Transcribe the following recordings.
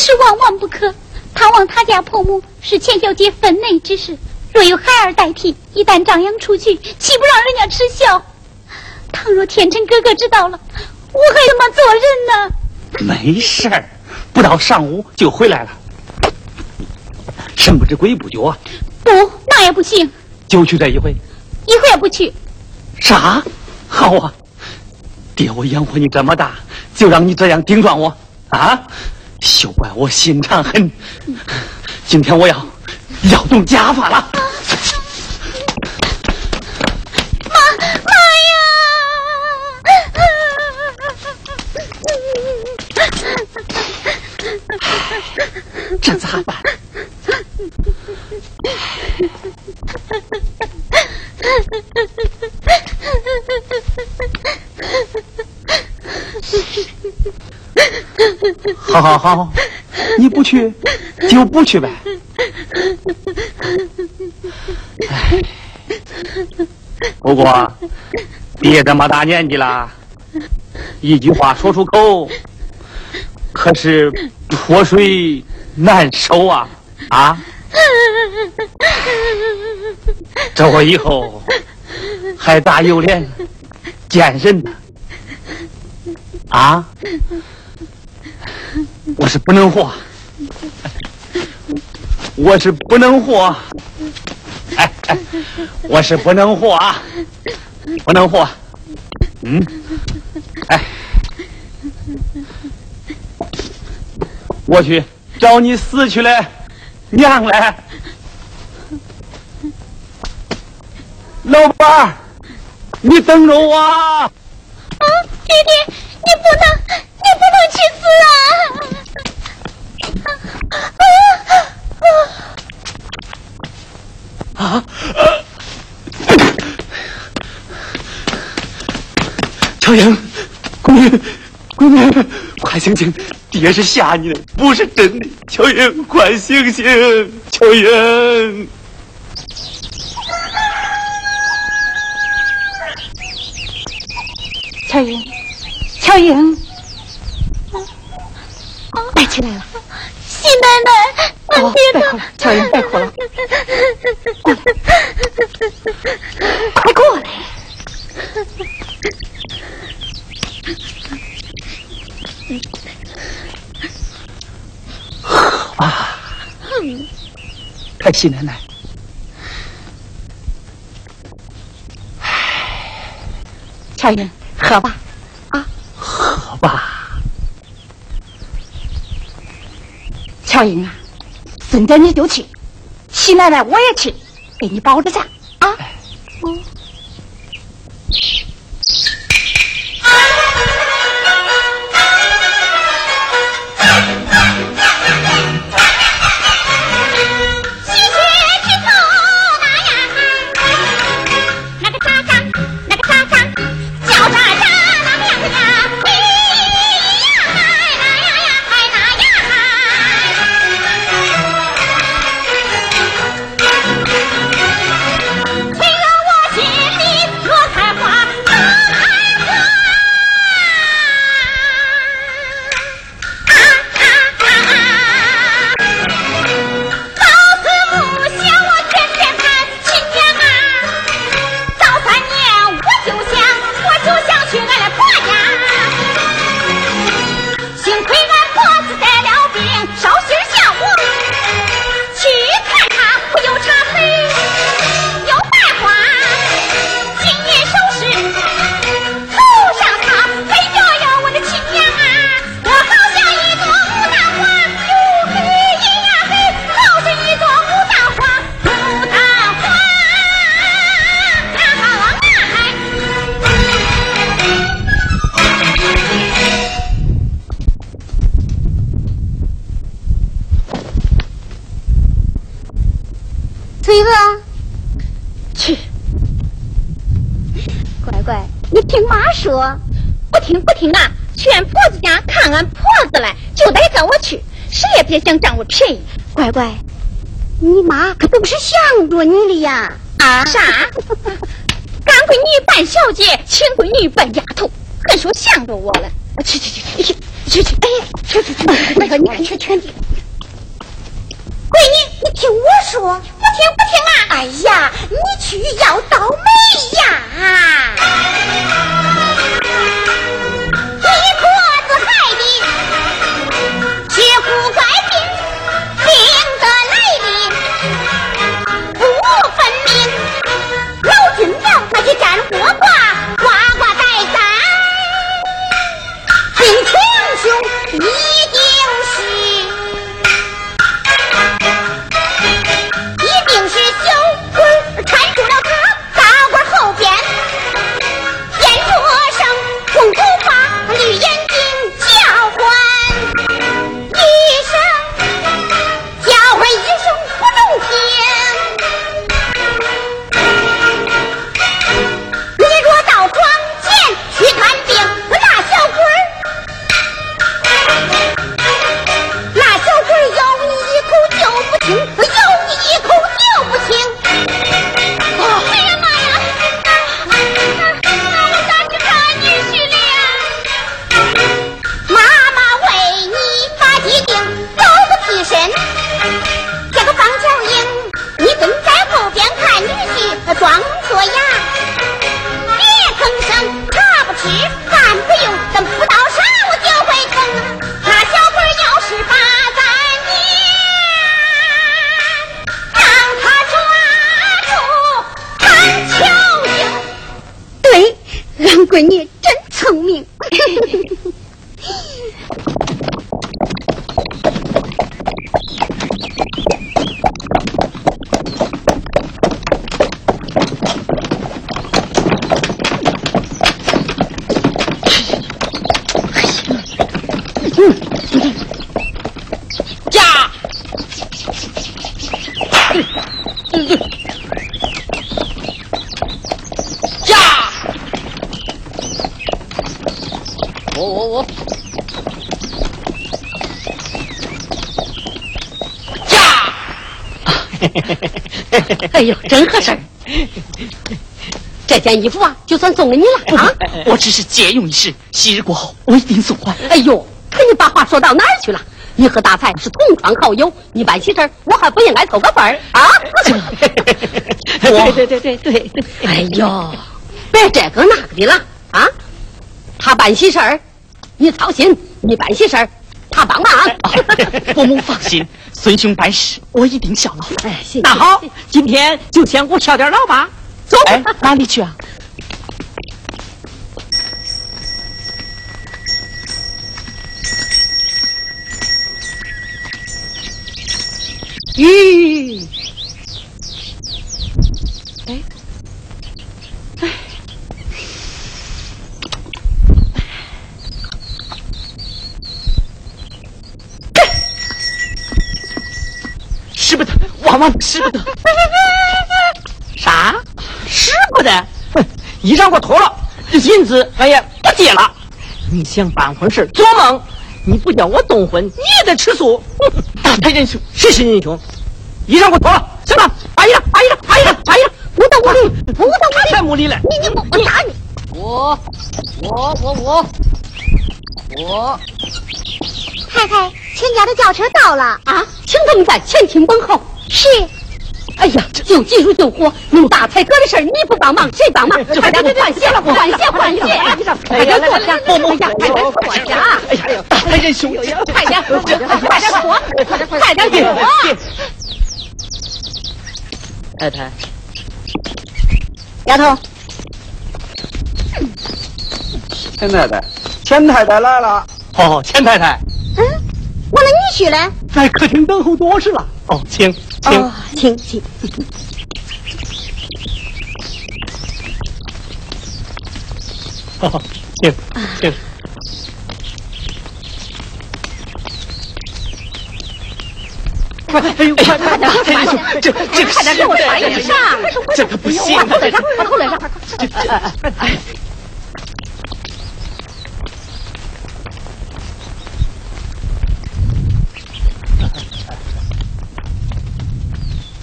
事万万不可。探望他家婆母是钱小姐分内之事，若有孩儿代替，一旦张扬出去，岂不让人家耻笑？倘若天成哥哥知道了，我还怎么做人呢？没事儿，不到上午就回来了。神不知鬼不觉啊。不，那也不行。就去这一回。一回也不去。啥？好啊！爹，我养活你这么大，就让你这样顶撞我啊！休怪我心肠狠。今天我要要动家法了。妈妈呀这咋办？好好好，你不去就不去呗。哎，不过爹这么大年纪了，一句话说出口。可是泼水难收啊啊！这我以后还咋有脸见人呢？啊！我是不能活，我是不能活，哎哎，我是不能活啊，不能活，嗯，哎。我去找你死去的娘嘞，老板，你等着我。啊，弟弟，你不能，你不能去死啊！啊啊！乔英，闺女，闺女，快醒醒！爹是吓你的，不是真的。乔英，快醒醒！乔英，乔英，乔英，来起来了。喜奶奶，我爹别哭了，乔英，别哭了，快过来。啊！太喜奶奶，乔云，喝吧，啊，喝吧。乔英啊，孙家你就去，齐奶奶我也去，给你保着下啊。去俺婆子家看俺婆子来，就得跟我去，谁也别想占我便宜，乖乖，你妈可都是想着你的呀！啊啥？干闺女扮小姐，亲闺女扮丫头，还说想着我了？去去去去去，去去，哎，去去去，那个你看去去。闺女，你听我说，不听不听啊！哎呀，你去要倒霉呀！的血骨怪病，病得来历不分明。老君庙那些占卜卦，驾！我我我！驾！哎呦，真合适！这件衣服啊，就算送给你了啊！我只是借用一时，昔日过后我一定送还。哎呦，看你把话说到哪儿去了？你和大才是同窗好友，你办喜事儿，我还不应该凑个份儿啊？对对对对对对！哎呦，别这个那个的了啊！他办喜事儿，你操心；你办喜事儿，他帮忙。伯母放心，孙兄办事我一定效劳。哎，行，那好，今天就先给我敲点劳吧。走，哎，哪里去啊？咦，哎，哎使不得，万万使不得！啥？使不得？哼衣裳给我脱了，这银子俺也不借了。你想办婚事做梦？你不叫我动婚，你也得吃素。大太仁兄，谁是英雄？衣裳给我脱了，行了，把衣裳，把衣裳，把衣裳，把衣裳，不得我理，不得我理，太无理了。你你我我打你！我我我我我，太太，全家的轿车到了。啊，请他们在前厅等候。是，哎呀，救急如救火，弄大才哥的事儿你不帮忙谁帮忙？快点换鞋了，换鞋换鞋！快点坐下，伯母，快点坐下！哎呀，大太仁兄，快点，快点坐，快点坐！太太，丫头，钱太太，钱太太来了。哦，钱太太嗯，我的女婿呢？在客厅等候多时了。哦，请请。哦，请请。哦，请请。快，哎呦，快快点，太仁兄，这这个快点给我穿衣裳！这可不行往后来让，往后来让！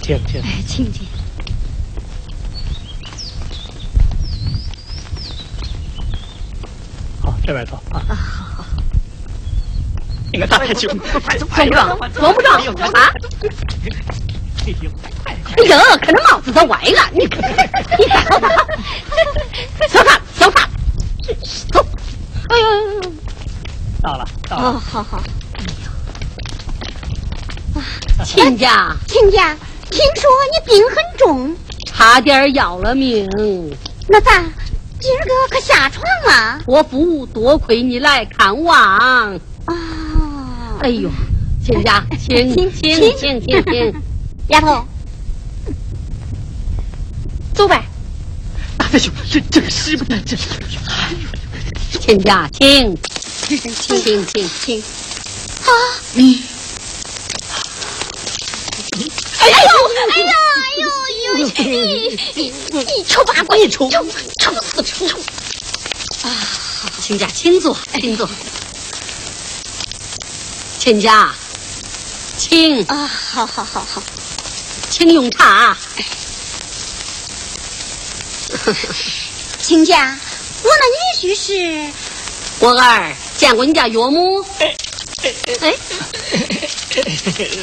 请请。哎，请请。好，这边坐啊。好好你个大太君，壮不壮？壮不壮？啊？哎呦，可那帽子都歪了！你你看，小范，小范，走！哎呦，到了，到了。哦，好好。亲家，亲家，听说你病很重，差点要了命。那咋？今儿个可下床了？我父多亏你来看望。啊，哎呦，亲家，请请请请请请，丫头，走呗。大太兄，这这个使不得，这亲家，请请请请请。啊！你，哎呦，哎呀，哎呦呦，你你你丑八怪，你丑丑丑死丑！啊，亲家，请坐，请坐。亲家，请啊，好好好好，请用茶。亲家，我那女婿是我儿见过你家岳母。哎，是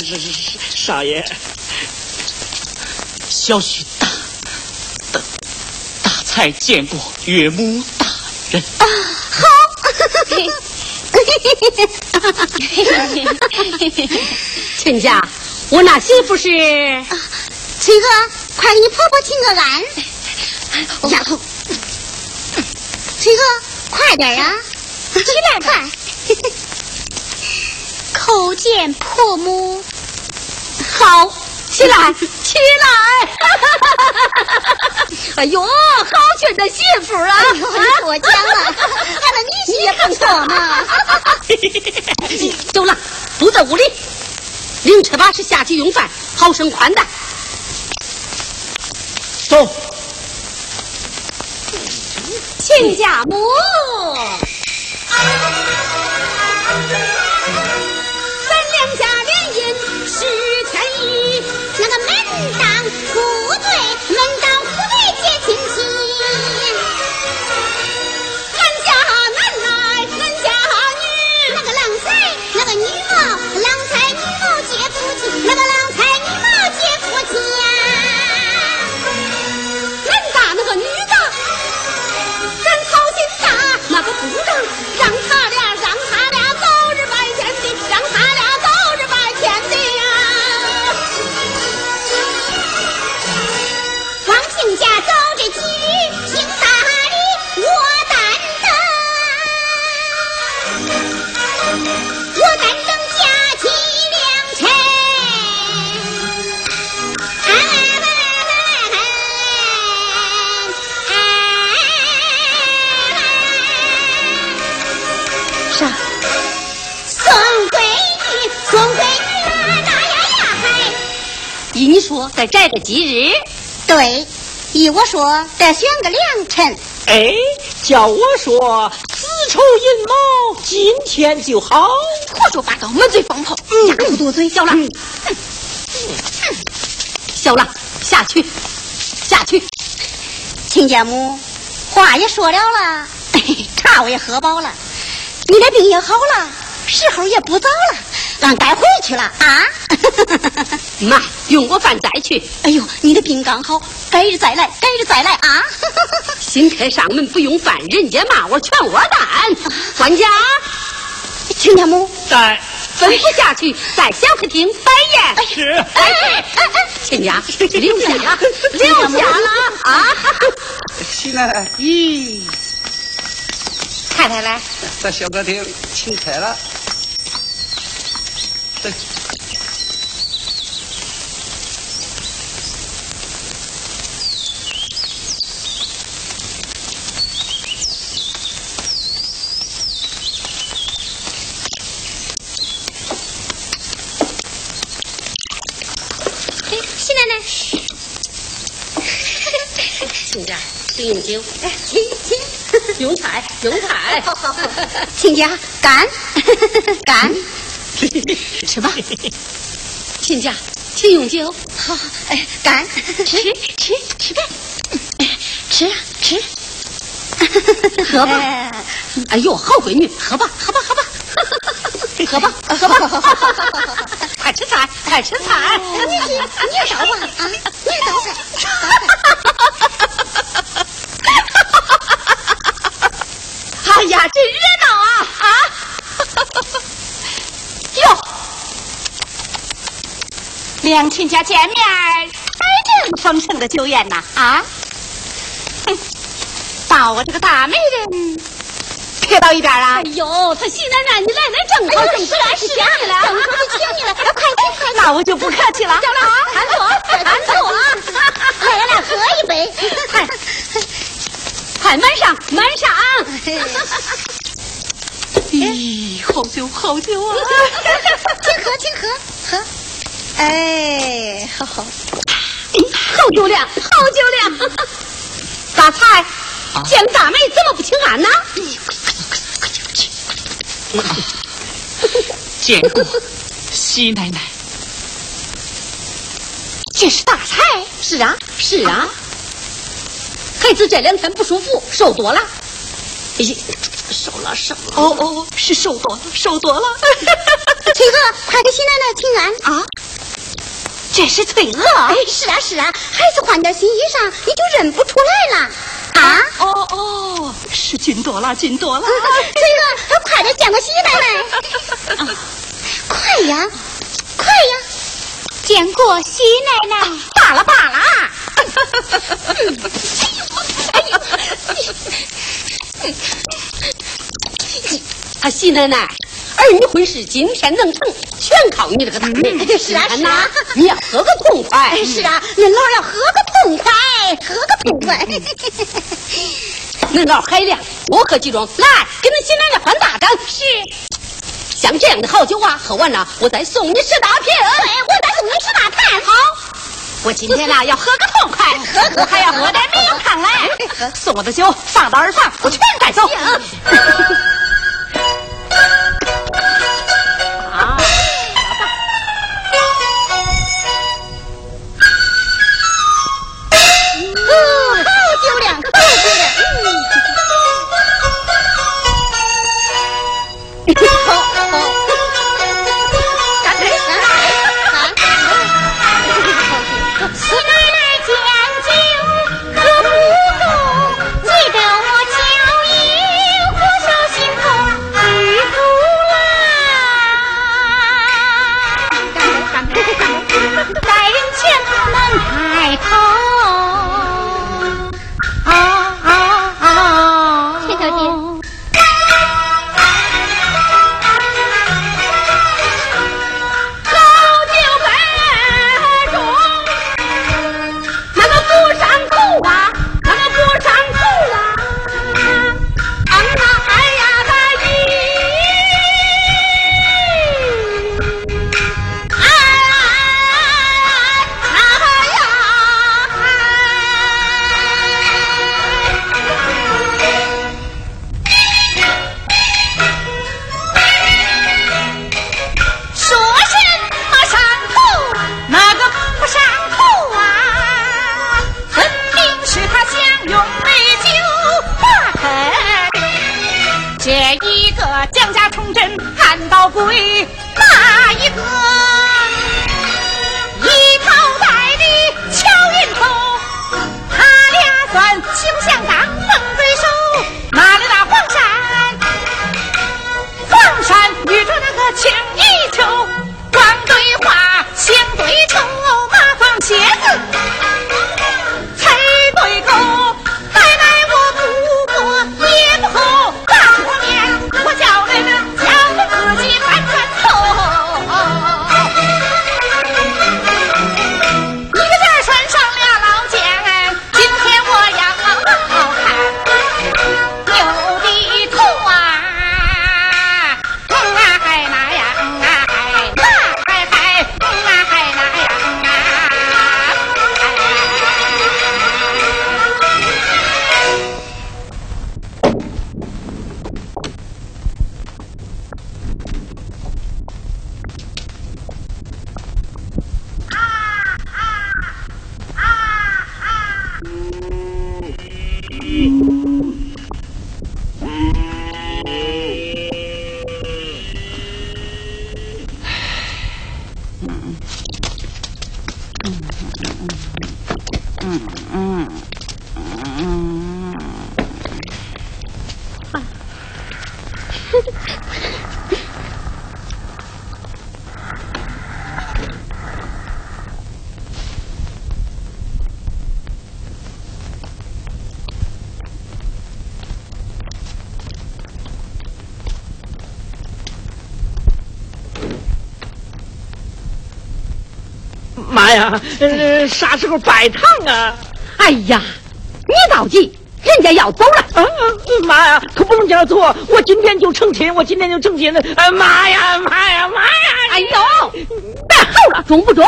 是是，少爷，小婿大大大才见过岳母大人。啊，好。亲家，我那媳妇是崔哥，快给你婆婆请个安。丫头，崔哥，快点呀，起来快。叩见婆母。好，起来，起来！哎呦，好俊的媳妇啊！哎呦，你过奖了，俺那女婿也不错嘛。走了，不在屋里，领车把式下去用饭，好生宽待。走，亲家母。那个门当户对，摘个吉日，对，依我说得选个良辰。哎，叫我说子丑寅卯，今天就好。胡说八道，满嘴放炮。家不多嘴，小了，小了，下去，下去。亲家母，话也说了了，茶我也喝饱了，你的病也好了，时候也不早了，俺该回去了啊。妈，用过饭再去。哎呦，你的病刚好，改日再来，改日再来啊。新客上门不用饭，人家骂我全窝蛋。管家，亲家母，在吩咐下去，在小客厅摆宴。是。哎哎哎哎，亲家，留下了，留下了啊！喜奶奶，咦，太太来，在小客厅请客了。这哎，喜奶奶，请用酒，哎，请请，用菜，用菜。好好好，亲家干干，吃吧。亲家，请用酒。好，哎，干，吃吃吃呗，吃啊吃，喝吧。哎哎呦，好闺女，喝吧，喝吧，喝吧。喝吧，喝吧，快吃菜，快吃菜。你你你也倒吧啊，你也倒菜，哎呀，真热闹啊啊！哟，两亲家见面儿，还真丰盛的酒宴呐啊！哼，把我这个大美人撇到一边啊哎！呦，他喜奶奶，你来来正好，正是啊是啊，了，等会就请你了，快快快！那我就不客气了，坐了啊，俺坐，俺坐啊！来来来，喝一杯。快快满上满上！咦，好酒好酒啊！请喝，请喝，喝。哎，好好。好酒量，好酒量。大才，见大妹怎么不请安呢？见过西奶奶，这是大菜，是啊，是啊。孩子这两天不舒服，瘦多了。哎，瘦了，瘦了。哦哦，是瘦多了，瘦多了。翠娥，快给新奶奶请安啊！这是翠娥。哎，是啊是啊，孩子换点新衣裳，你就认不出来了啊！哦哦，是金多了，金多了。翠娥，快点见个喜奶奶！快呀！见过喜奶奶，罢了罢了。哎呦，啊，喜奶奶，儿女婚事今天能成，全靠你这个大妹。是啊是啊你要喝个痛快。哎，是啊，恁老要喝个痛快，喝个痛快。恁老海量，多喝几盅，来给恁喜奶奶换大张。是像这样的好酒啊，喝完了我再送你十大瓶。对，我再送你十大坛。好。我今天呐要喝个痛快，喝 喝还要喝点名堂来。送我的酒放到耳房，我全带走。鬼，呀，呃，啥时候摆堂啊？哎呀，你着急，人家要走了。啊，妈呀，可不能这样做！我今天就成亲，我今天就成亲了！哎妈呀，妈呀，妈呀！哎呦，别吼了，中不中？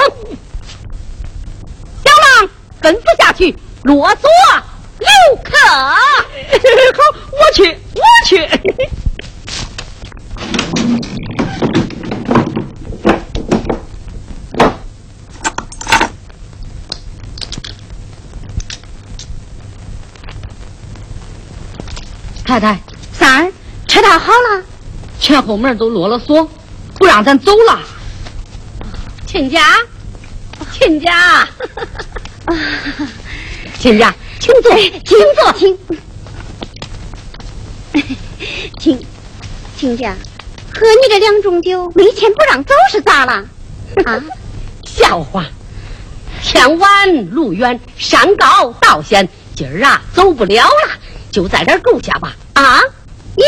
小郎，吩咐下去，落座留客。好，我去，我去。太太，三儿，好了。前后门都落了锁，不让咱走了。亲家，亲家，亲家，请坐，请坐，请。请，亲家，喝你这两盅酒，没钱不让走是咋了？啊，笑话！天晚路远，山高道险，今儿啊走不了了，就在这儿住下吧。啊？咦，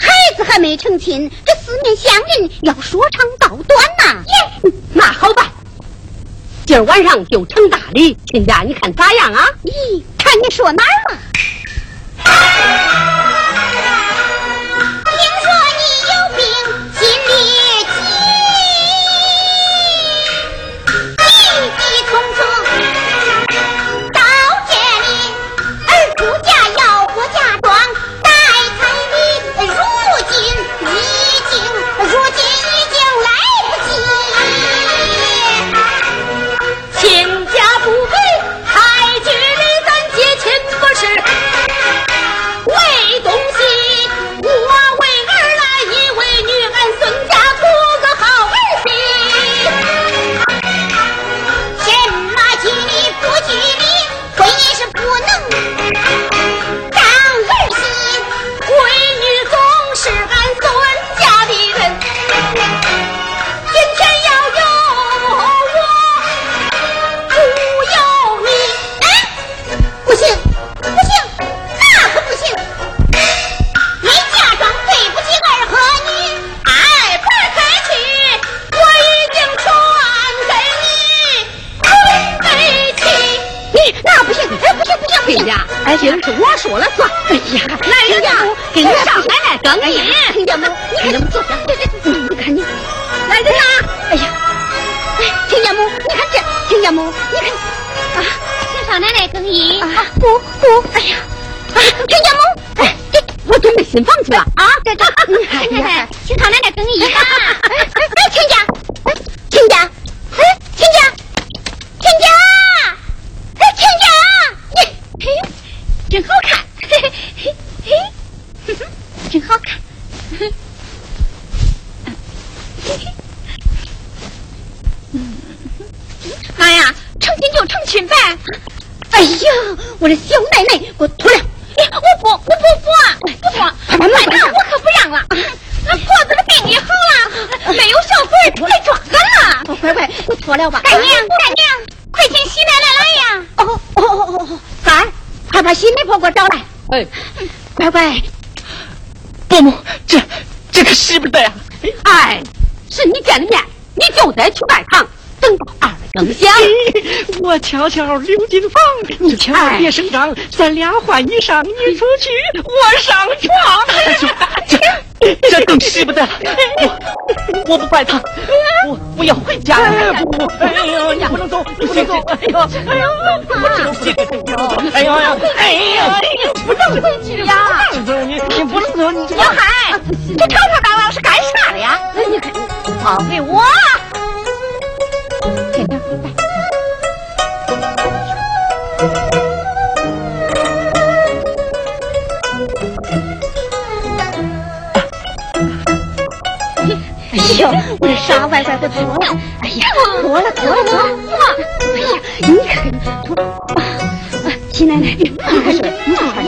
孩子还没成亲，这四面乡人要说长道短呐。耶，那好办，今儿晚上就成大礼，亲家你看咋样啊？咦，看你说哪儿了？给我找来。哎，乖乖，伯母，这这可使不得呀！哎，是你见的面，你就得去拜堂，等到二更响。我悄悄溜进房，你千万别声张，咱俩换衣裳，你出去，我上床。这这更使不得了！我我不怪他，我我要回家了。不不，哎呦，你不能走，你不能走！哎呦，哎呦，我知道这个，哎呦呀，哎呀，不能回去呀！不能走，你你不能走，你小海，这吵吵嚷嚷是干啥的呀？你看，交给我。给他哎呦，我这傻乖乖不脱了！哎呀，脱了脱了脱了！哎呀，你看脱啊！啊，齐奶奶，你还是你还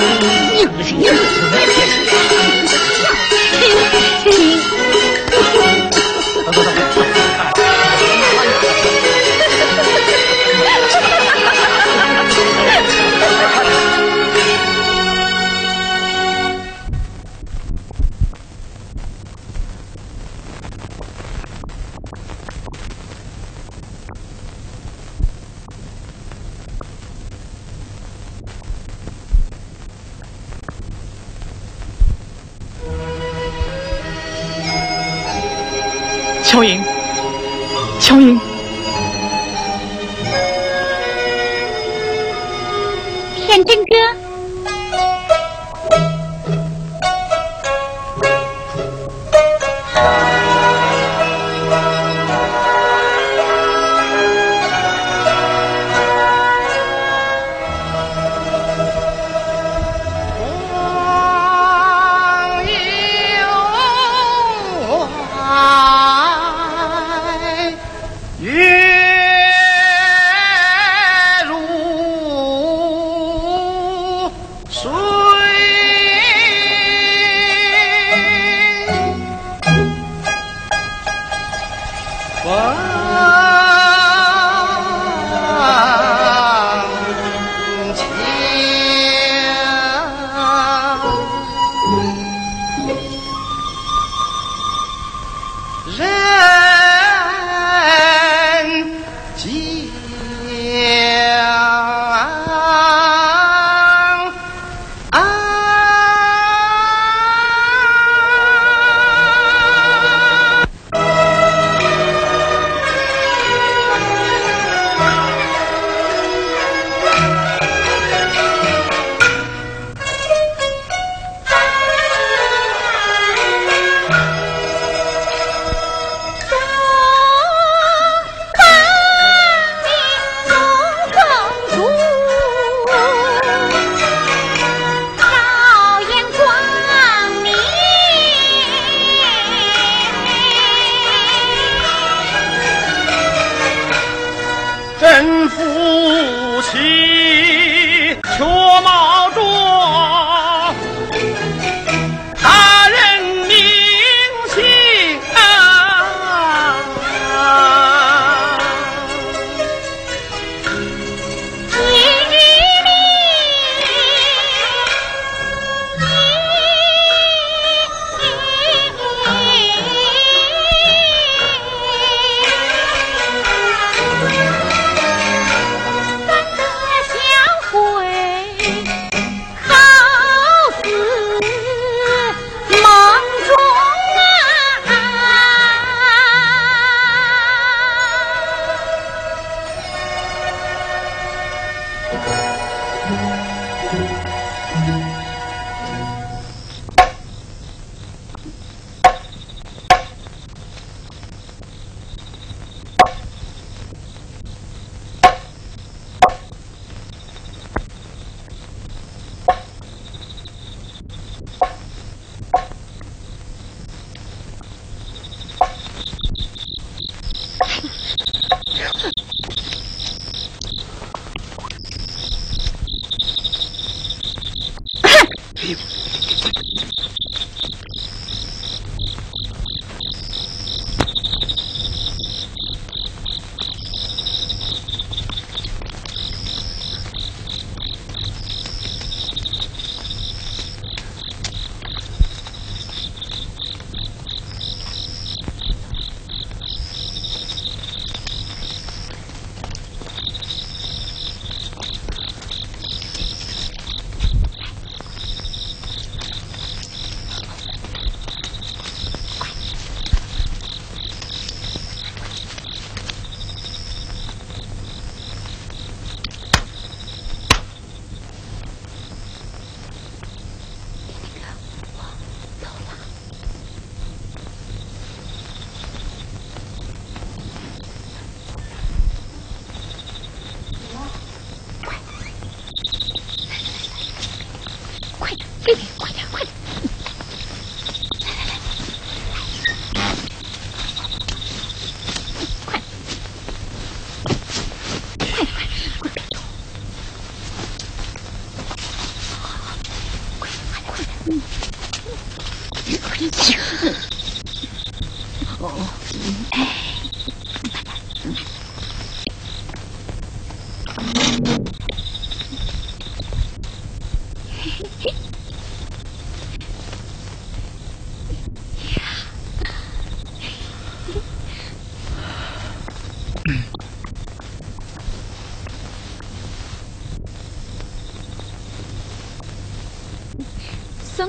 乔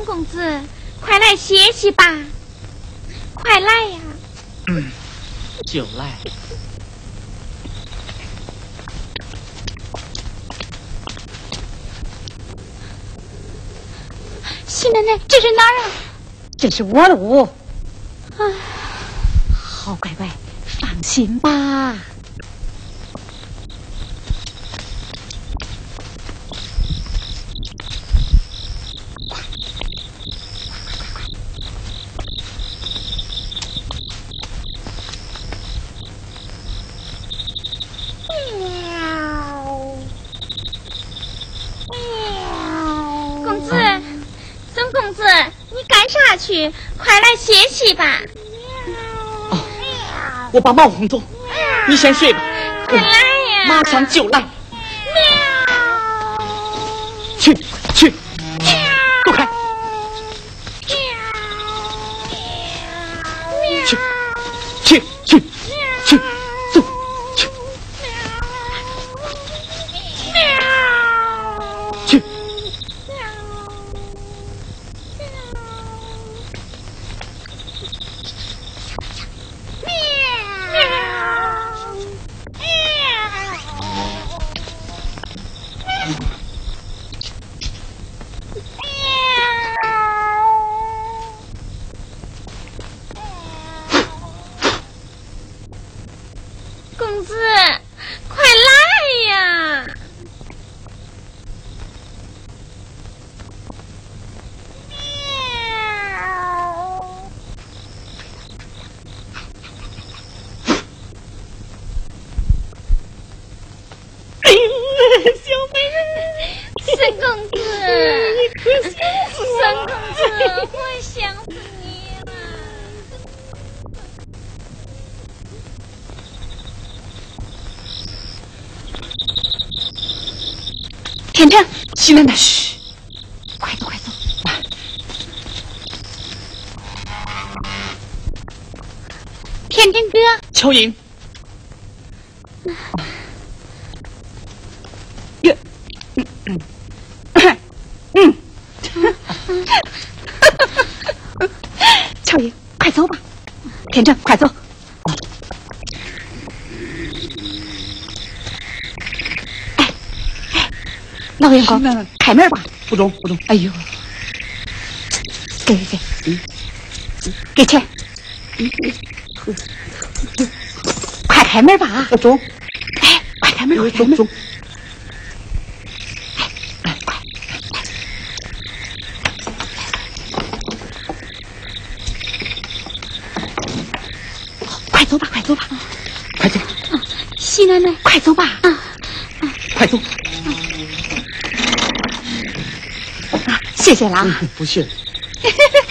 孙公子，快来歇息吧，快来呀！嗯就来。西奶奶，这是哪儿啊？这是我的屋。哎，好乖乖，放心吧。公子，孙公子，你干啥去？快来歇息吧！我把猫哄走，你先睡吧，快来呀！马上就来。去去，走开！去去去去，走去去。公子，快来呀！孙公子，孙公子，我想死你了。天成，西奶奶，嘘，快走快走！天真哥，乔英，乔英，快走吧！天成，快走！哎哎，老员工，开门吧！不中不中，哎呦，给给给，给钱！快开门吧！不中哎，快开门！快开门！中中，快走吧！快走吧！快走西奶奶，快走吧！啊，快走，谢谢了啊！不谢。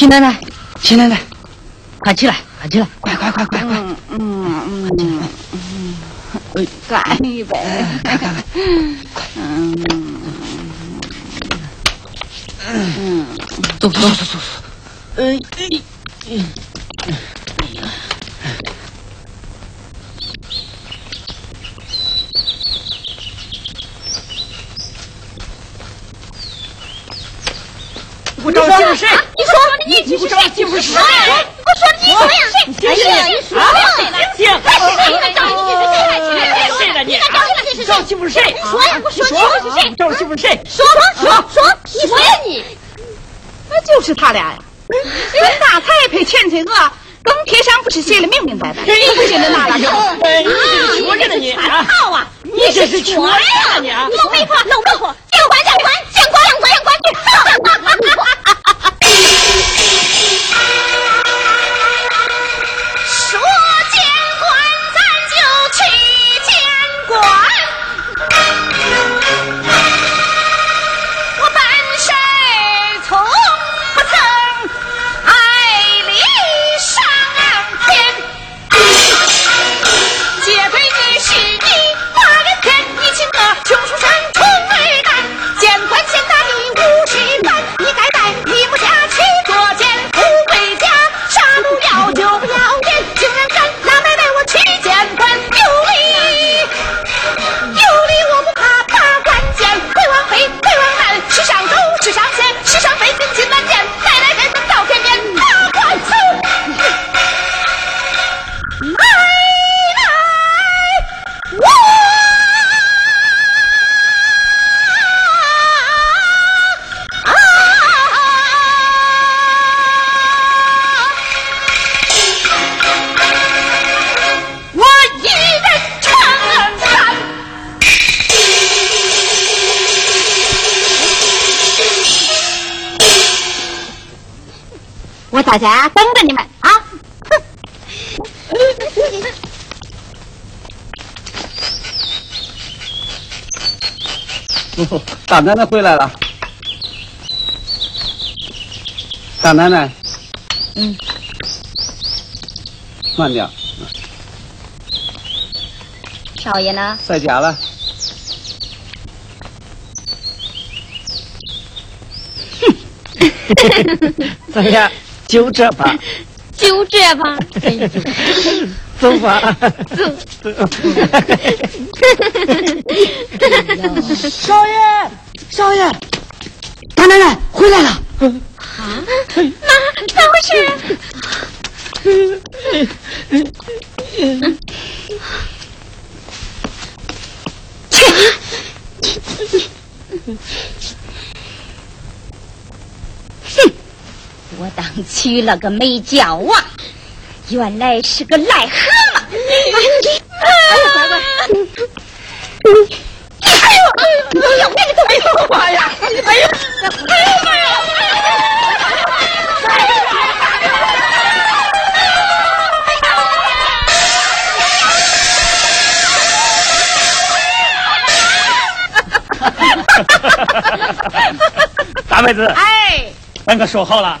齐奶奶，秦奶奶，快起来，快起来，快快快快快！嗯嗯嗯嗯干一杯。走走走走走。呃，我找媳妇谁？你说你你是谁？媳妇是谁？我说你说呀！哎呀，你说谁了？行，谁来找你是谁？谁了你？你媳妇谁？说呀！我说你说是谁？找媳妇谁？说说说，你说呀你？那就是他俩呀。孙大才配钱财额，更贴上不是写的明明白白，你不信的拿来看。哎，你这是缺人呢你啊！套啊！你这是缺人啊你啊！老媒婆，老媒婆，见官见官，见官见官见官去！大家等着你们啊！哦大奶奶回来了。大奶奶，嗯，慢点，少爷呢？在家了。咱俩 就这吧，就这吧。走吧。走少爷，少爷，大奶奶回来了。啊妈，咋回事？哼，我当娶了个美娇娃，原来是个癞蛤蟆。哎呀，乖乖，你，哎呦，哎呦，哎呦，哎呦，妈呀，哎呦，哎呦妈呀！大妹子，哎，咱可说好了，